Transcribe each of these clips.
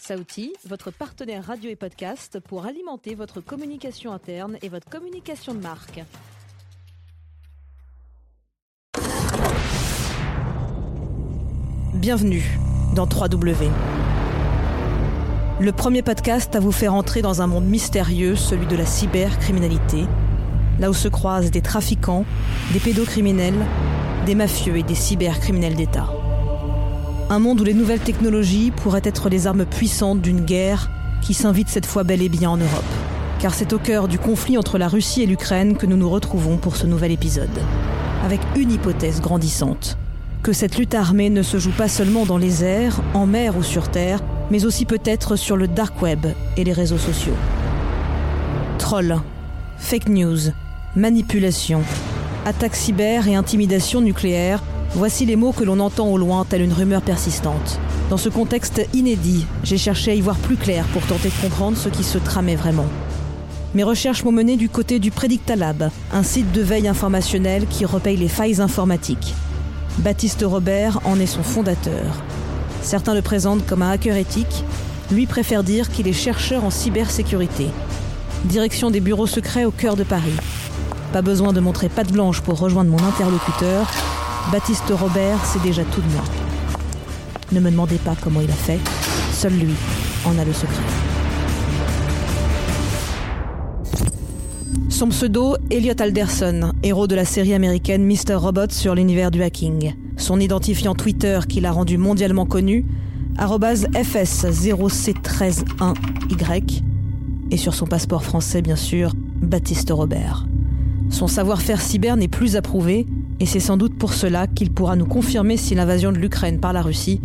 Sauti, votre partenaire radio et podcast pour alimenter votre communication interne et votre communication de marque. Bienvenue dans 3W. Le premier podcast à vous faire entrer dans un monde mystérieux, celui de la cybercriminalité, là où se croisent des trafiquants, des pédocriminels, des mafieux et des cybercriminels d'État. Un monde où les nouvelles technologies pourraient être les armes puissantes d'une guerre qui s'invite cette fois bel et bien en Europe. Car c'est au cœur du conflit entre la Russie et l'Ukraine que nous nous retrouvons pour ce nouvel épisode. Avec une hypothèse grandissante. Que cette lutte armée ne se joue pas seulement dans les airs, en mer ou sur terre, mais aussi peut-être sur le dark web et les réseaux sociaux. Trolls, fake news, manipulation, attaques cyber et intimidation nucléaire, voici les mots que l'on entend au loin telle une rumeur persistante. Dans ce contexte inédit, j'ai cherché à y voir plus clair pour tenter de comprendre ce qui se tramait vraiment. Mes recherches m'ont mené du côté du Predictalab, un site de veille informationnelle qui repaye les failles informatiques. Baptiste Robert en est son fondateur. Certains le présentent comme un hacker éthique, lui préfère dire qu'il est chercheur en cybersécurité. Direction des bureaux secrets au cœur de Paris. Pas besoin de montrer patte blanche pour rejoindre mon interlocuteur. Baptiste Robert sait déjà tout de moi. Ne me demandez pas comment il a fait, seul lui en a le secret. Son pseudo, Elliot Alderson, héros de la série américaine Mr. Robot sur l'univers du hacking. Son identifiant Twitter qui l'a rendu mondialement connu, FS0C131Y. Et sur son passeport français, bien sûr, Baptiste Robert. Son savoir-faire cyber n'est plus approuvé, et c'est sans doute pour cela qu'il pourra nous confirmer si l'invasion de l'Ukraine par la Russie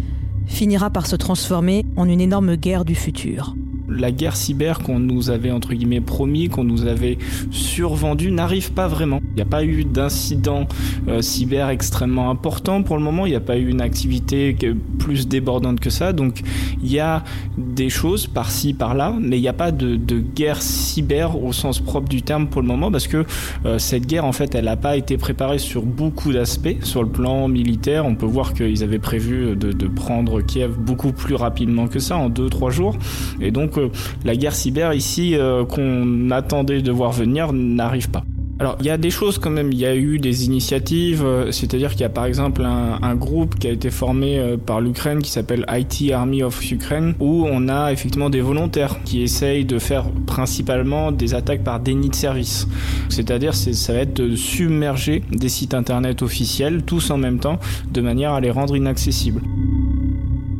finira par se transformer en une énorme guerre du futur la guerre cyber qu'on nous avait entre guillemets promis, qu'on nous avait survendu, n'arrive pas vraiment. Il n'y a pas eu d'incident euh, cyber extrêmement important pour le moment. Il n'y a pas eu une activité plus débordante que ça. Donc il y a des choses par-ci par-là, mais il n'y a pas de, guerre cyber au sens propre du terme pour le moment parce que euh, cette guerre en fait, elle n'a pas été préparée sur beaucoup d'aspects. Sur le plan militaire, on peut voir qu'ils avaient prévu de, prendre Kiev beaucoup plus rapidement que ça en 2-3 jours. Et donc la guerre cyber ici euh, qu'on attendait de voir venir n'arrive pas. Alors il y a des choses quand même, il y a eu des initiatives, euh, c'est-à-dire qu'il y a par exemple un, groupe qui a été formé euh, par l'Ukraine qui s'appelle IT Army of Ukraine, où on a effectivement des volontaires qui essayent de faire principalement des attaques par déni de service. C'est-à-dire ça va être de submerger des sites internet officiels tous en même temps, de manière à les rendre inaccessibles.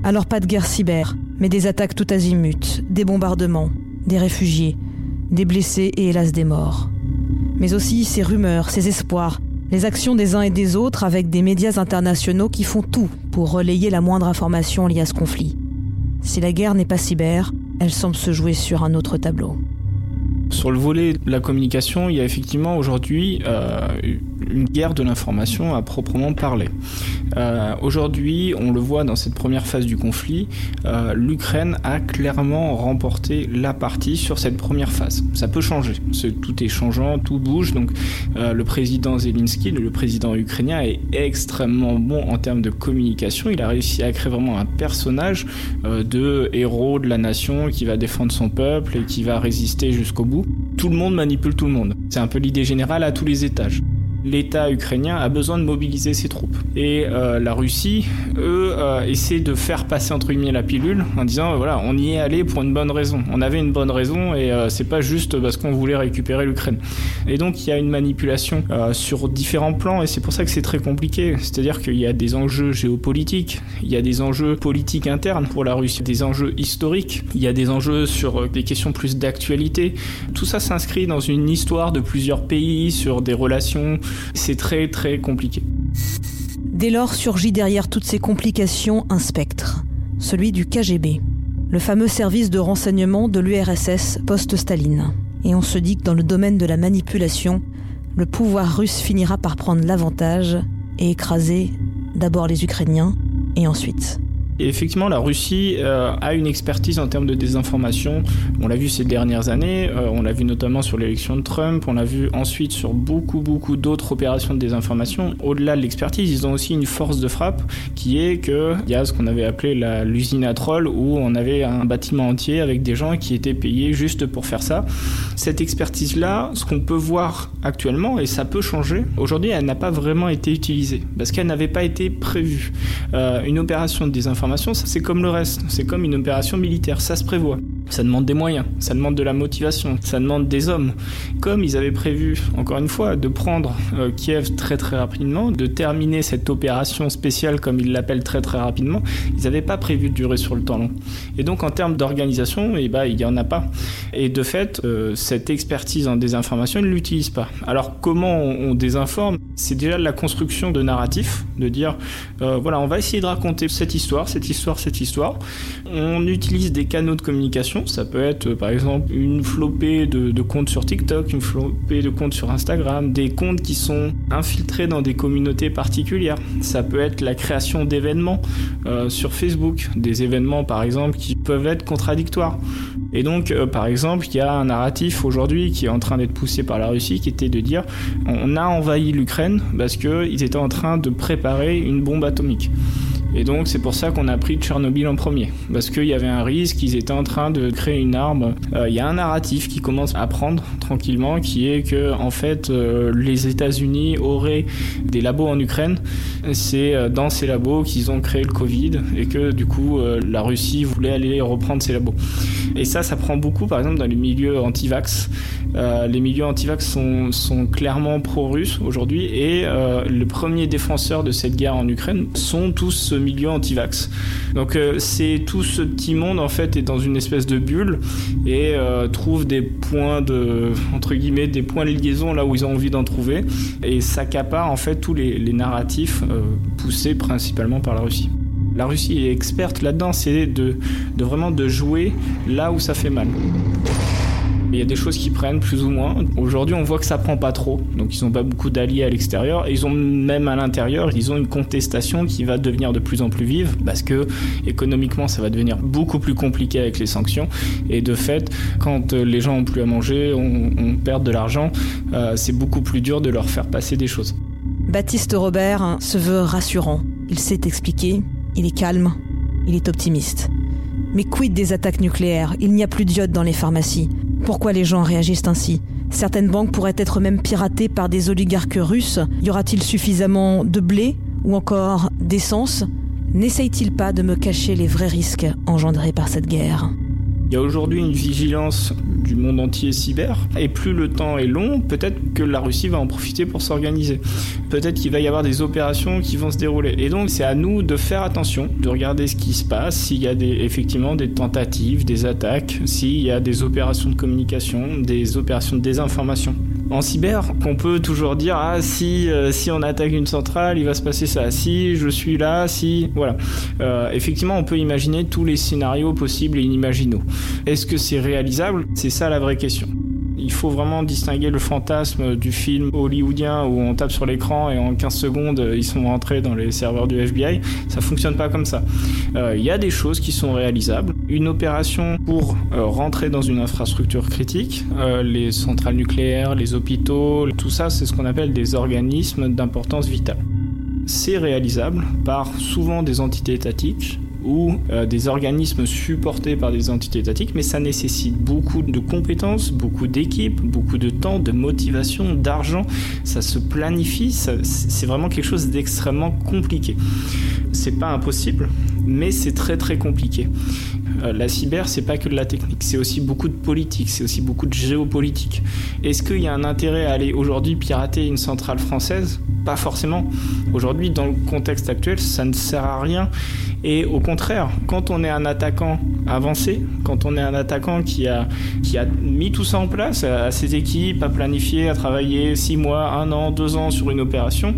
Alors pas de guerre cyber, mais des attaques tout azimut, des bombardements, des réfugiés, des blessés et hélas des morts. Mais aussi ces rumeurs, ces espoirs, les actions des uns et des autres avec des médias internationaux qui font tout pour relayer la moindre information liée à ce conflit. Si la guerre n'est pas cyber, elle semble se jouer sur un autre tableau. Sur le volet de la communication, il y a effectivement aujourd'hui euh, une guerre de l'information à proprement parler. Euh, aujourd'hui, on le voit dans cette première phase du conflit, euh, l'Ukraine a clairement remporté la partie sur cette première phase. Ça peut changer, tout est changeant, tout bouge. Donc le président Zelensky, le président ukrainien, est extrêmement bon en termes de communication. Il a réussi à créer vraiment un personnage de héros de la nation qui va défendre son peuple et qui va résister jusqu'au bout tout le monde manipule tout le monde. C'est un peu l'idée générale à tous les étages l'État ukrainien a besoin de mobiliser ses troupes. Et euh, la Russie, eux, euh, essaient de faire passer entre guillemets la pilule en disant euh, voilà, on y est allé pour une bonne raison. On avait une bonne raison et c'est pas juste parce qu'on voulait récupérer l'Ukraine. Et donc il y a une manipulation sur différents plans et c'est pour ça que c'est très compliqué. C'est-à-dire qu'il y a des enjeux géopolitiques, il y a des enjeux politiques internes pour la Russie, des enjeux historiques, il y a des enjeux sur des questions plus d'actualité. Tout ça s'inscrit dans une histoire de plusieurs pays sur des relations c'est très très compliqué. Dès lors surgit derrière toutes ces complications un spectre, celui du KGB, le fameux service de renseignement de l'URSS post-Staline. Et on se dit que dans le domaine de la manipulation, le pouvoir russe finira par prendre l'avantage et écraser d'abord les Ukrainiens et ensuite Et effectivement, la Russie euh, a une expertise en termes de désinformation. On l'a vu ces dernières années, euh, on l'a vu notamment sur l'élection de Trump, on l'a vu ensuite sur beaucoup, beaucoup d'autres opérations de désinformation. Au-delà de l'expertise, ils ont aussi une force de frappe qui est qu'il y a ce qu'on avait appelé l'usine à troll où on avait un bâtiment entier avec des gens qui étaient payés juste pour faire ça. Cette expertise-là, ce qu'on peut voir actuellement, et ça peut changer, aujourd'hui, elle n'a pas vraiment été utilisée parce qu'elle n'avait pas été prévue. Euh, une opération de désinformation c'est comme le reste, c'est comme une opération militaire, ça se prévoit. Ça demande des moyens, ça demande de la motivation, ça demande des hommes. Comme ils avaient prévu, encore une fois, de prendre euh, Kiev très très rapidement, de terminer cette opération spéciale comme ils l'appellent très très rapidement, ils n'avaient pas prévu de durer sur le temps long. Et donc en termes d'organisation, eh ben, il n'y en a pas. Et de fait, euh, cette expertise en désinformation, ils ne l'utilisent pas. Alors comment on, désinforme? C'est déjà la construction de narratifs, de dire, euh, voilà, on va essayer de raconter cette histoire, cette histoire, cette histoire. On utilise des canaux de communication. Ça peut être par exemple une flopée de, comptes sur TikTok, une flopée de comptes sur Instagram, des comptes qui sont infiltrés dans des communautés particulières. Ça peut être la création d'événements euh, sur Facebook, des événements par exemple qui peuvent être contradictoires. Et donc, euh, par exemple, il y a un narratif aujourd'hui qui est en train d'être poussé par la Russie qui était de dire on a envahi l'Ukraine parce qu'ils étaient en train de préparer une bombe atomique. Et donc c'est pour ça qu'on a pris Tchernobyl en premier, parce qu'il y avait un risque, ils étaient en train de créer une arme. Euh, il y a un narratif qui commence à prendre tranquillement, qui est que en fait euh, les États-Unis auraient des labos en Ukraine. C'est euh, dans ces labos qu'ils ont créé le Covid et que du coup la Russie voulait aller reprendre ces labos. Et ça, ça prend beaucoup, par exemple dans les milieux anti-vax. les milieux anti-vax sont, clairement pro-russes aujourd'hui et le premier défenseur de cette guerre en Ukraine sont tous milieu anti-vax. Donc euh, c'est tout ce petit monde en fait est dans une espèce de bulle et euh, trouve des points de entre guillemets des points de liaison là où ils ont envie d'en trouver et s'accapare en fait tous les, narratifs euh, poussés principalement par la Russie. La Russie est experte là-dedans, c'est de, de vraiment de jouer là où ça fait mal. Il y a des choses qui prennent plus ou moins. Aujourd'hui, on voit que ça prend pas trop. Donc, ils n'ont pas beaucoup d'alliés à l'extérieur. Ils ont même à l'intérieur, ils ont une contestation qui va devenir de plus en plus vive parce que économiquement, ça va devenir beaucoup plus compliqué avec les sanctions. Et de fait, quand euh, les gens ont plus à manger, on, perd de l'argent, euh, c'est beaucoup plus dur de leur faire passer des choses. Baptiste Robert se veut rassurant. Il sait expliquer, il est calme, il est optimiste. Mais quid des attaques nucléaires? Il n'y a plus d'iode dans les pharmacies. Pourquoi les gens réagissent ainsi? Certaines banques pourraient être même piratées par des oligarques russes. Y aura-t-il suffisamment de blé ou encore d'essence? N'essaye-t-il pas de me cacher les vrais risques engendrés par cette guerre? Y a aujourd'hui une vigilance du monde entier cyber, et plus le temps est long, peut-être que la Russie va en profiter pour s'organiser. Peut-être qu'il va y avoir des opérations qui vont se dérouler. Et donc c'est à nous de faire attention, de regarder ce qui se passe, s'il y a effectivement des tentatives, des attaques, s'il y a des opérations de communication, des opérations de désinformation en cyber qu'on peut toujours dire ah si euh, si on attaque une centrale il va se passer ça si je suis là si voilà euh, effectivement on peut imaginer tous les scénarios possibles et inimaginaux est-ce que c'est réalisable? C'est ça la vraie question il faut vraiment distinguer le fantasme du film hollywoodien où on tape sur l'écran et en 15 secondes ils sont rentrés dans les serveurs du FBI. Ça fonctionne pas comme ça. Euh, il y a des choses qui sont réalisables. Une opération pour euh, rentrer dans une infrastructure critique, euh, les centrales nucléaires, les hôpitaux, tout ça c'est ce qu'on appelle des organismes d'importance vitale. C'est réalisable par souvent des entités étatiques ou euh, des organismes supportés par des entités étatiques, mais ça nécessite beaucoup de compétences, beaucoup d'équipes, beaucoup de temps, de motivation, d'argent. Ça se planifie, c'est vraiment quelque chose d'extrêmement compliqué. C'est pas impossible, mais c'est très très compliqué. Euh, la cyber, c'est pas que de la technique, c'est aussi beaucoup de politique, c'est aussi beaucoup de géopolitique. Est-ce qu'il y a un intérêt à aller aujourd'hui pirater une centrale française? Pas forcément. Aujourd'hui, dans le contexte actuel, ça ne sert à rien. Et au contraire, quand on est un attaquant avancé, quand on est un attaquant qui a, qui a mis tout ça en place, à ses équipes, à planifier, à travailler six mois, un an, deux ans sur une opération,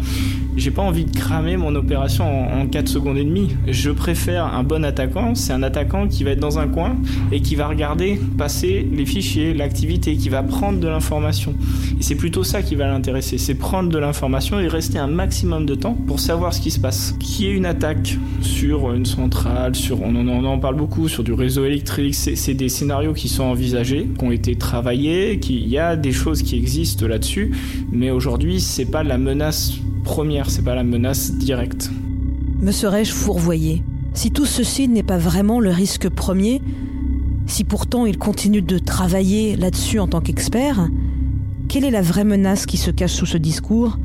j'ai pas envie de cramer mon opération en, en 4 secondes et demie. Je préfère un bon attaquant, c'est un attaquant qui va être dans un coin et qui va regarder passer les fichiers, l'activité, qui va prendre de l'information. Et c'est plutôt ça qui va l'intéresser, c'est prendre de l'information et rester un maximum de temps pour savoir ce qui se passe. Qui est une attaque sur une centrale, on en, on en parle beaucoup, sur du réseau électrique, c'est des scénarios qui sont envisagés, qui ont été travaillés, qu'il y a des choses qui existent là-dessus, mais aujourd'hui c'est pas la menace première, c'est pas la menace directe. Me serais-je fourvoyé? Si tout ceci n'est pas vraiment le risque premier, si pourtant il continue de travailler là-dessus en tant qu'expert, quelle est la vraie menace qui se cache sous ce discours?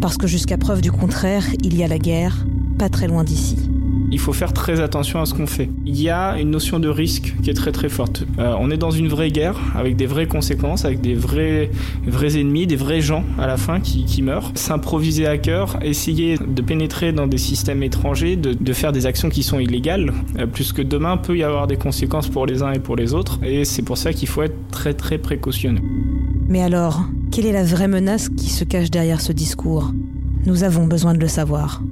Parce que jusqu'à preuve du contraire, il y a la guerre, pas très loin d'ici il faut faire très attention à ce qu'on fait. Il y a une notion de risque qui est très très forte. Euh, on est dans une vraie guerre avec des vraies conséquences, avec des vrais, vrais ennemis, des vrais gens à la fin qui, qui meurent. S'improviser à cœur, essayer de pénétrer dans des systèmes étrangers, de, de faire des actions qui sont illégales, euh, puisque demain peut y avoir des conséquences pour les uns et pour les autres. Et c'est pour ça qu'il faut être très très précautionneux. Mais alors, quelle est la vraie menace qui se cache derrière ce discours? Nous avons besoin de le savoir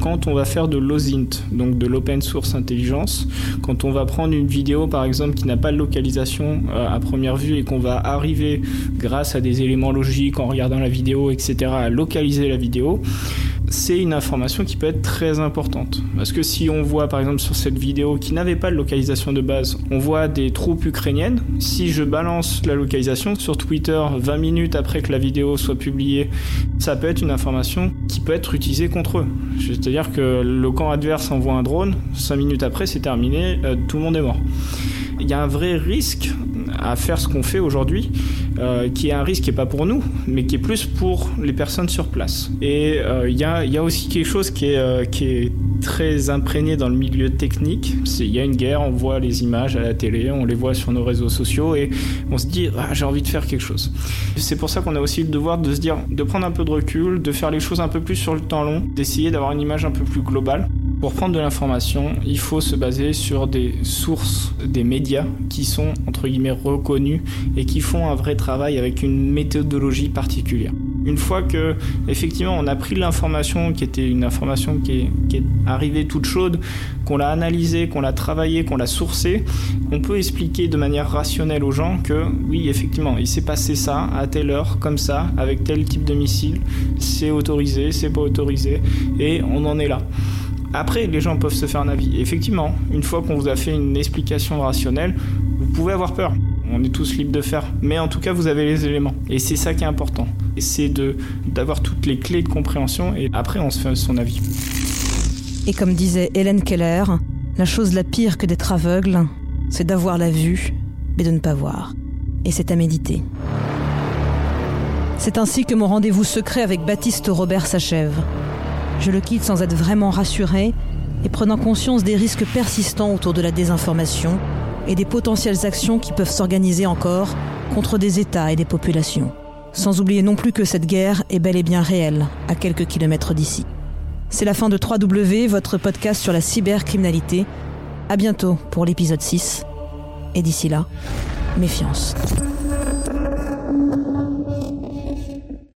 quand on va faire de l'OSINT, donc de l'open source intelligence, quand on va prendre une vidéo par exemple qui n'a pas de localisation euh, à première vue et qu'on va arriver grâce à des éléments logiques en regardant la vidéo, etc., à localiser la vidéo, c'est une information qui peut être très importante. Parce que si on voit par exemple sur cette vidéo qui n'avait pas de localisation de base, on voit des troupes ukrainiennes, si je balance la localisation sur Twitter 20 minutes après que la vidéo soit publiée, ça peut être une information qui peut être utilisée contre eux. C'est-à-dire que le camp adverse envoie un drone, 5 minutes après c'est terminé, euh, tout le monde est mort. Il y a un vrai risque à faire ce qu'on fait aujourd'hui, euh, qui est un risque qui n'est pas pour nous, mais qui est plus pour les personnes sur place. Et euh, il y, a, y, a, aussi quelque chose qui est, euh, qui est très imprégné dans le milieu technique. Il y a une guerre, on voit les images à la télé, on les voit sur nos réseaux sociaux et on se dit ah, j'ai envie de faire quelque chose. C'est pour ça qu'on a aussi le devoir de se dire, de prendre un peu de recul, de faire les choses un peu plus sur le temps long, d'essayer d'avoir une image un peu plus globale. Pour prendre de l'information, il faut se baser sur des sources, des médias qui sont entre guillemets reconnus et qui font un vrai travail avec une méthodologie particulière. Une fois que effectivement on a pris l'information qui était une information qui est, qui est arrivée toute chaude, qu'on l'a analysée, qu'on l'a travaillée, qu'on l'a sourcée, on peut expliquer de manière rationnelle aux gens que oui effectivement il s'est passé ça à telle heure comme ça avec tel type de missile, c'est autorisé, c'est pas autorisé et on en est là. Après, les gens peuvent se faire un avis. Effectivement, une fois qu'on vous a fait une explication rationnelle, vous pouvez avoir peur. On est tous libres de faire. Mais en tout cas, vous avez les éléments. Et c'est ça qui est important. C'est d'avoir toutes les clés de compréhension. Et après, on se fait son avis. Et comme disait Hélène Keller, la chose la pire que d'être aveugle, c'est d'avoir la vue, mais de ne pas voir. Et c'est à méditer. C'est ainsi que mon rendez-vous secret avec Baptiste Robert s'achève. Je le quitte sans être vraiment rassuré et prenant conscience des risques persistants autour de la désinformation et des potentielles actions qui peuvent s'organiser encore contre des États et des populations. Sans oublier non plus que cette guerre est bel et bien réelle, à quelques kilomètres d'ici. C'est la fin de 3W, votre podcast sur la cybercriminalité. À bientôt pour l'épisode 6. Et d'ici là, méfiance.